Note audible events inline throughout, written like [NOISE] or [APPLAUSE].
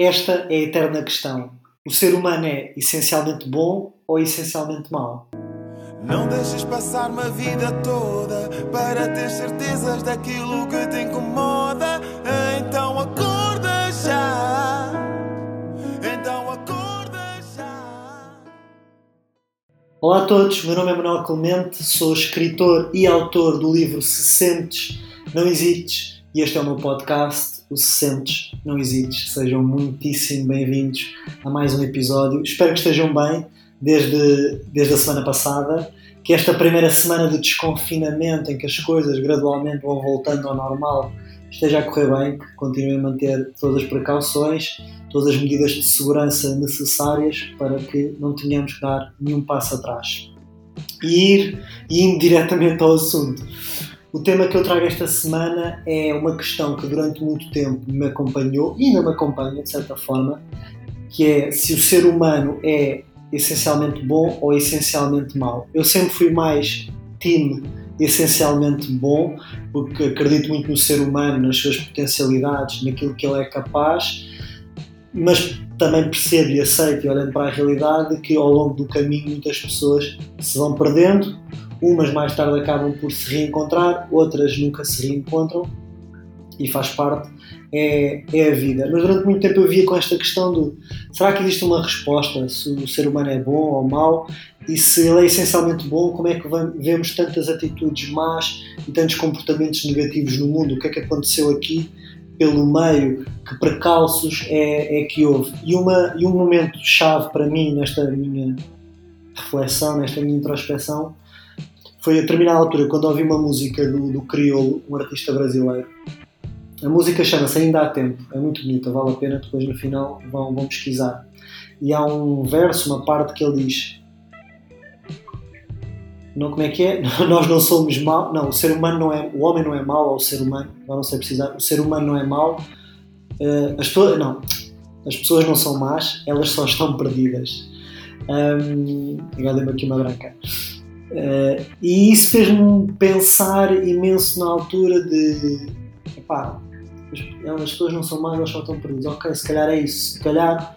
Esta é a eterna questão. O ser humano é essencialmente bom ou essencialmente mau? Não deixes passar uma vida toda para ter certezas daquilo que te incomoda. Então acorda já. Então acorda já. Olá a todos, meu nome é Manuel Clemente, sou escritor e autor do livro Se Sentes, Não Hesites e este é o meu podcast, o Se Sentes, Não Hesites. Sejam muitíssimo bem-vindos a mais um episódio. Espero que estejam bem desde, desde a semana passada, que esta primeira semana de desconfinamento em que as coisas gradualmente vão voltando ao normal esteja a correr bem, que continuem a manter todas as precauções, todas as medidas de segurança necessárias para que não tenhamos que dar nenhum passo atrás. E ir indo diretamente ao assunto. O tema que eu trago esta semana é uma questão que durante muito tempo me acompanhou e ainda me acompanha, de certa forma, que é se o ser humano é essencialmente bom ou essencialmente mau. Eu sempre fui mais time essencialmente bom, porque acredito muito no ser humano, nas suas potencialidades, naquilo que ele é capaz, mas também percebo e aceito, olhando para a realidade, que ao longo do caminho muitas pessoas se vão perdendo Umas mais tarde acabam por se reencontrar, outras nunca se reencontram e faz parte, é, é a vida. Mas durante muito tempo eu via com esta questão do será que existe uma resposta se o ser humano é bom ou mau e se ele é essencialmente bom, como é que vemos tantas atitudes más e tantos comportamentos negativos no mundo? O que é que aconteceu aqui pelo meio? Que precalços é, é que houve? E, uma, e um momento chave para mim nesta minha reflexão, nesta minha introspeção, foi a determinada altura quando ouvi uma música do, do Criolo, um artista brasileiro. A música chama-se Ainda há Tempo, é muito bonita, vale a pena, depois no final vão, vão pesquisar. E há um verso, uma parte que ele diz: não, como é que é? [LAUGHS] Nós não somos mau, não, o ser humano não é, o homem não é mau, ou o ser humano, não sei precisar, o ser humano não é mau, uh, as pessoas, não, as pessoas não são más, elas só estão perdidas. Um, agora dei-me aqui uma branca. Uh, e isso fez-me pensar imenso na altura de epá, as, as pessoas não são más, elas só estão perdidas. Ok, se calhar é isso. Se calhar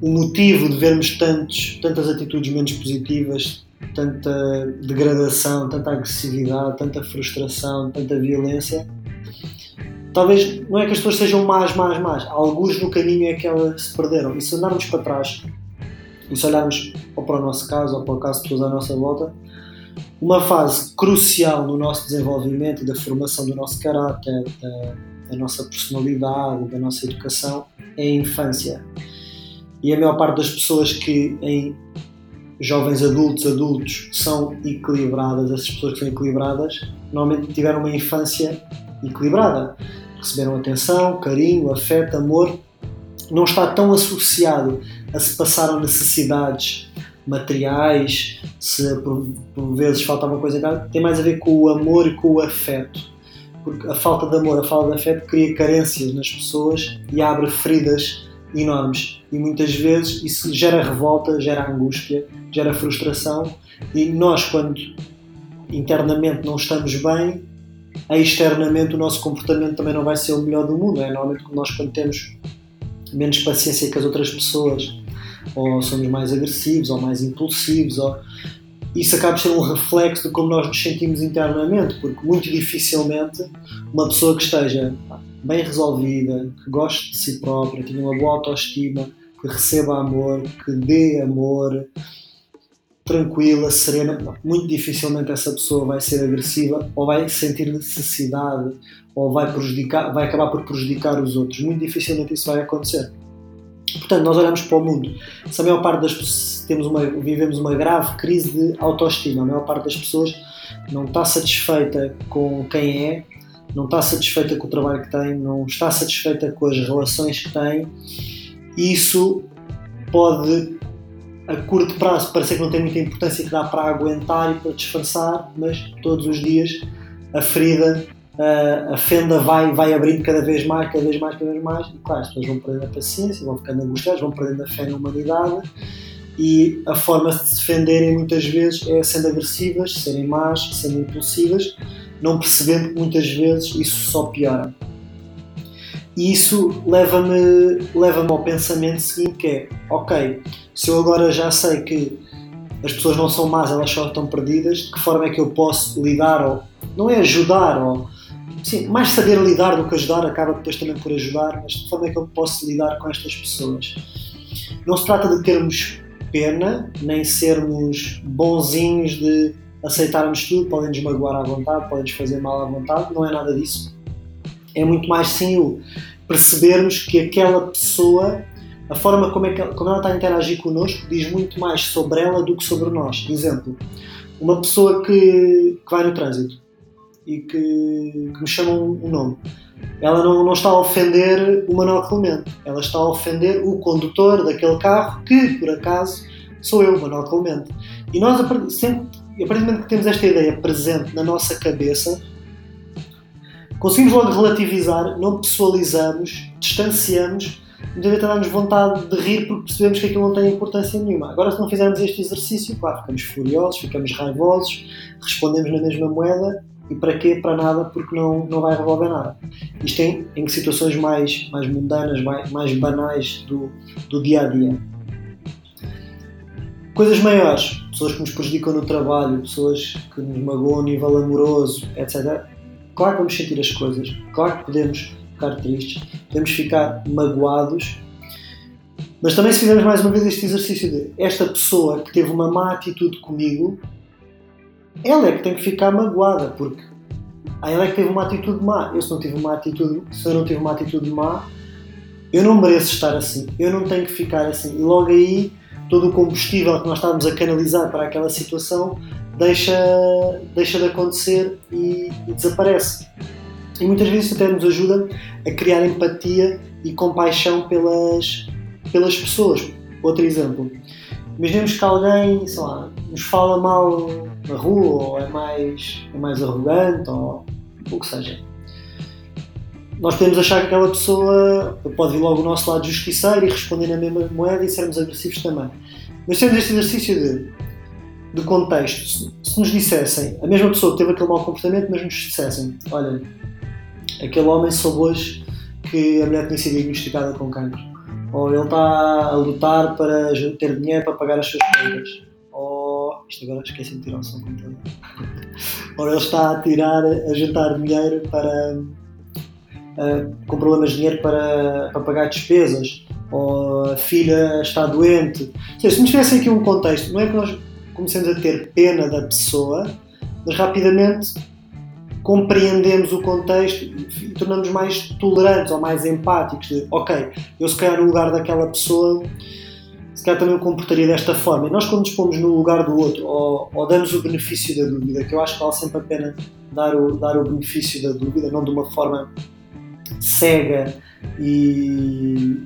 o motivo de vermos tantos, tantas atitudes menos positivas, tanta degradação, tanta agressividade, tanta frustração, tanta violência, talvez não é que as pessoas sejam más, más, más. Alguns no caminho é que elas se perderam. E se andarmos para trás e se olharmos ou para o nosso caso ou para o caso de pessoas à nossa volta, uma fase crucial no nosso desenvolvimento da formação do nosso caráter, da, da nossa personalidade, da nossa educação, é a infância. E a maior parte das pessoas que em jovens adultos, adultos, são equilibradas, essas pessoas que são equilibradas, normalmente tiveram uma infância equilibrada. Receberam atenção, carinho, afeto, amor. Não está tão associado a se passaram necessidades materiais, se por, por vezes alguma coisa em casa, tem mais a ver com o amor e com o afeto. Porque a falta de amor, a falta de afeto cria carências nas pessoas e abre feridas enormes. E muitas vezes isso gera revolta, gera angústia, gera frustração. E nós, quando internamente não estamos bem, externamente o nosso comportamento também não vai ser o melhor do mundo. É normalmente nós, quando temos menos paciência que as outras pessoas ou somos mais agressivos, ou mais impulsivos, ou... isso acaba por ser um reflexo de como nós nos sentimos internamente, porque muito dificilmente uma pessoa que esteja bem resolvida, que goste de si própria, tenha uma boa autoestima, que receba amor, que dê amor, tranquila, serena, muito dificilmente essa pessoa vai ser agressiva ou vai sentir necessidade ou vai prejudicar, vai acabar por prejudicar os outros. Muito dificilmente isso vai acontecer. Portanto, nós olhamos para o mundo. Se a maior parte das pessoas temos uma, vivemos uma grave crise de autoestima, a maior parte das pessoas não está satisfeita com quem é, não está satisfeita com o trabalho que tem, não está satisfeita com as relações que tem, isso pode a curto prazo parecer que não tem muita importância que dá para aguentar e para disfarçar, mas todos os dias a ferida uh, a fenda vai, vai abrindo cada vez mais, cada vez mais, cada vez mais, e claro, as pessoas vão perdendo a paciência, vão ficando angustiadas, vão perdendo a fé na humanidade, e a forma de se defenderem muitas vezes é sendo agressivas, serem más, sendo impulsivas, não percebendo que muitas vezes isso só piora. E isso leva-me leva ao pensamento seguinte que é, ok, se eu agora já sei que as pessoas não são más, elas só estão perdidas, de que forma é que eu posso lidar ou não é ajudar ou sim, mais saber lidar do que ajudar acaba depois também por ajudar, mas de que forma é que eu posso lidar com estas pessoas? Não se trata de termos pena, nem sermos bonzinhos de aceitarmos tudo, podem-nos magoar à vontade, podem-nos fazer mal à vontade, não é nada disso é muito mais sim o percebermos que aquela pessoa, a forma como, é que como ela está a interagir connosco, diz muito mais sobre ela do que sobre nós. Exemplo, uma pessoa que, que vai no trânsito e que, que me chama um, nome. Ela não, não está a ofender o Manuel Clemente, ela está a ofender o condutor daquele carro que, por acaso, sou eu, Manuel Clemente. E nós, sempre, a partir do momento que temos esta ideia presente na nossa cabeça, Conseguimos logo relativizar, não pessoalizamos, distanciamos, muitas vezes dá-nos vontade de rir porque percebemos que aquilo não tem importância nenhuma. Agora, se não fizermos este exercício, claro, ficamos furiosos, ficamos raivosos, respondemos na mesma moeda e para quê? Para nada, porque não, não vai resolver nada. Isto em, em situações mais, mais mundanas, mais, mais banais do, do dia a dia. Coisas maiores, pessoas que nos prejudicam no trabalho, pessoas que nos magoam a nível amoroso, etc Claro que vamos sentir as coisas, claro que podemos ficar tristes, podemos ficar magoados, mas também se fizermos mais uma vez este exercício de esta pessoa que teve uma má atitude comigo, ela é que tem que ficar magoada, porque ela é que teve uma atitude má. Eu se não tive uma atitude, se eu não tive uma atitude má, eu não mereço estar assim, eu não tenho que ficar assim. E logo aí todo o combustível que nós estávamos a canalizar para aquela situação deixa, deixa de acontecer e, e desaparece. E muitas vezes até nos ajuda a criar empatia e compaixão pelas, pelas pessoas. Outro exemplo. Imaginemos que alguém, sei lá, nos fala mal na rua, ou é mais, é mais arrogante, ou o que seja. Nós podemos achar que aquela pessoa pode vir logo o nosso lado justiceiro e responder na mesma moeda e sermos agressivos também. Mas temos este exercício de de contexto, se nos dissessem, a mesma pessoa que teve aquele mau comportamento, mas nos dissessem, olha, aquele homem soube hoje que a mulher tinha sido diagnosticada com cancro, ou ele está a lutar para ter dinheiro para pagar as suas contas, ou isto agora esqueci de tirar o som computador, [LAUGHS] ou ele está a tirar, a juntar dinheiro para com problemas de dinheiro para, para pagar despesas, ou a filha está doente. Seja, se nos tivessem aqui um contexto, não é que nós começamos a ter pena da pessoa, mas rapidamente compreendemos o contexto e tornamos mais tolerantes ou mais empáticos. De, ok, eu se calhar no lugar daquela pessoa, se calhar também me comportaria desta forma. E nós, quando nos pomos no lugar do outro ou, ou damos o benefício da dúvida, que eu acho que vale sempre a pena dar o, dar o benefício da dúvida, não de uma forma cega e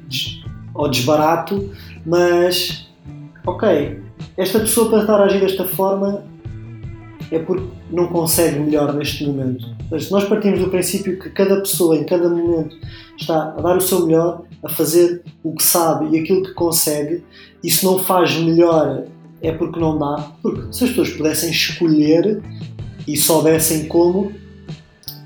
ou desbarato, mas ok, esta pessoa para estar a agir desta forma é porque não consegue melhor neste momento. Mas nós partimos do princípio que cada pessoa em cada momento está a dar o seu melhor, a fazer o que sabe e aquilo que consegue, e se não faz melhor é porque não dá, porque se as pessoas pudessem escolher e soubessem como,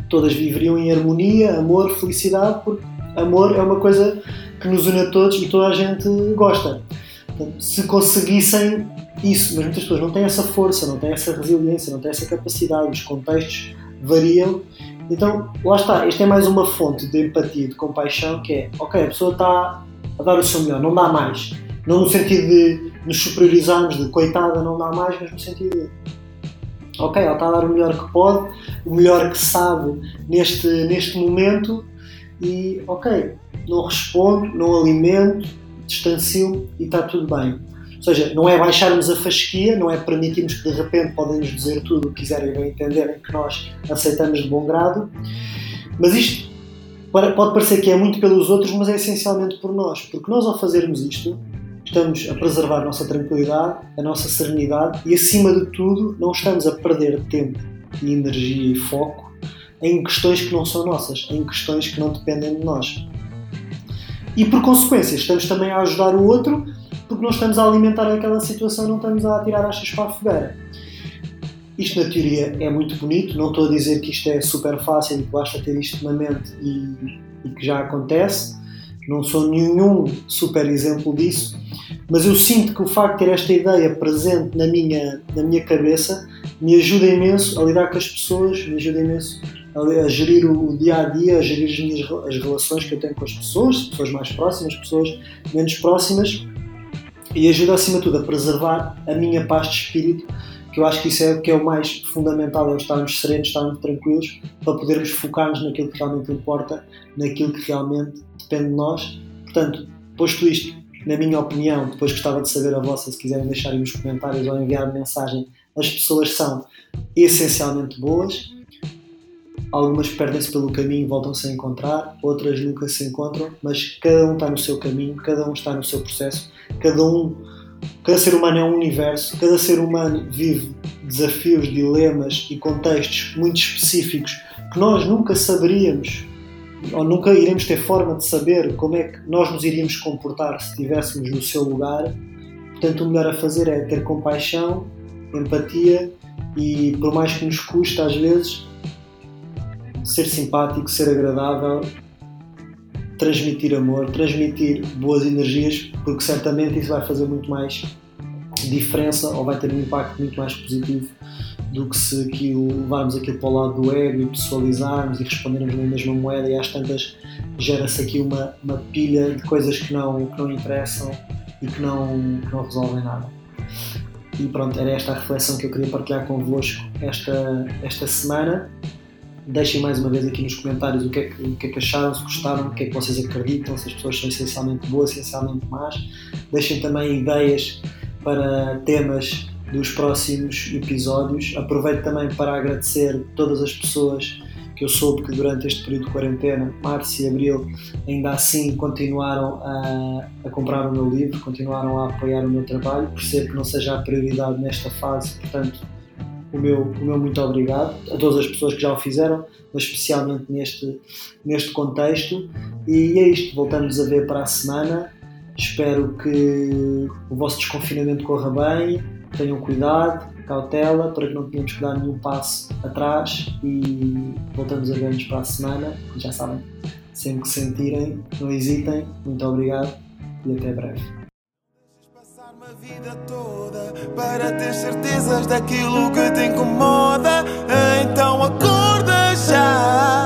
todas viveriam em harmonia, amor, felicidade, porque amor é uma coisa que nos une a todos e toda a gente gosta. Portanto, se conseguissem isso, mas muitas pessoas não têm essa força, não têm essa resiliência, não têm essa capacidade, os contextos variam. Então, lá está, esta é mais uma fonte de empatia, de compaixão, que é, ok, a pessoa está a dar o seu melhor, não dá mais. Não no sentido de nos superiorizarmos, de coitada, não dá mais, mas no sentido de, ok, ela está a dar o melhor que pode, o melhor que sabe neste, neste momento e, ok, não respondo, não alimento, distancio e está tudo bem. Ou seja, não é baixarmos a fasquia, não é permitirmos que de repente podem nos dizer tudo o que quiserem e entenderem que nós aceitamos de bom grado, mas isto pode parecer que é muito pelos outros, mas é essencialmente por nós, porque nós ao fazermos isto estamos a preservar a nossa tranquilidade, a nossa serenidade e acima de tudo não estamos a perder tempo e energia e foco em questões que não são nossas, em questões que não dependem de nós. E por consequência, estamos também a ajudar o outro porque não estamos a alimentar aquela situação, não estamos a tirar achas para a fogueira. Isto na teoria é muito bonito, não estou a dizer que isto é super fácil e que basta ter isto na mente e, e que já acontece. Não sou nenhum super exemplo disso, mas eu sinto que o facto de ter esta ideia presente na minha, na minha cabeça me ajuda imenso a lidar com as pessoas, me ajuda imenso a, a gerir o, dia a dia, a gerir as, minhas, as relações que eu tenho com as pessoas, pessoas mais próximas, pessoas menos próximas, e ajuda acima de tudo a preservar a minha paz de espírito, que eu acho que isso é o que é o mais fundamental, é estarmos serenos, estarmos tranquilos, para podermos focar-nos naquilo que realmente importa, naquilo que realmente depende de nós. Portanto, posto isto, na minha opinião, depois gostava de saber a vossa, se quiserem deixar aí nos comentários ou enviar mensagem, as pessoas são essencialmente boas, algumas perdem-se pelo caminho, voltam-se a encontrar, outras nunca se encontram, mas cada um está no seu caminho, cada um está no seu processo, cada um, cada ser humano é um universo, cada ser humano vive desafios, dilemas e contextos muito específicos que nós nunca saberíamos ou nunca iremos ter forma de saber como é que nós nos iríamos comportar se estivéssemos no seu lugar. Portanto, o melhor a fazer é ter compaixão, empatia e, por mais que nos custe às vezes, ser simpático, ser agradável, transmitir amor, transmitir boas energias, porque certamente isso vai fazer muito mais diferença ou vai ter um impacto muito mais positivo do que se aquilo, levarmos aquilo para o lado do ego e pessoalizarmos e respondermos na mesma moeda e às tantas gera-se aqui uma, uma pilha de coisas que não, que não interessam e que não, que não resolvem nada. E pronto, era esta a reflexão que eu queria partilhar convosco esta, esta semana. Deixem mais uma vez aqui nos comentários o que, é que, o que é que acharam, se gostaram, o que é que vocês acreditam, se as pessoas são essencialmente boas, essencialmente más. Deixem também ideias para temas dos próximos episódios. Aproveito também para agradecer todas as pessoas que eu soube que durante este período de quarentena, março e abril, ainda assim continuaram a, a, comprar o meu livro, continuaram a apoiar o meu trabalho. Percebo que não seja a prioridade nesta fase, portanto, o meu, o meu muito obrigado a todas as pessoas que já o fizeram, mas especialmente neste, neste contexto. E é isto, voltamos a ver para a semana. Espero que o vosso desconfinamento corra bem, tenham cuidado, cautela, para que não tenhamos que dar nenhum passo atrás e voltamos a ver-nos para a semana. Já sabem, sempre que sentirem, não hesitem. Muito obrigado e até breve vida toda para ter certezas daquilo que te incomoda. Então acorda já.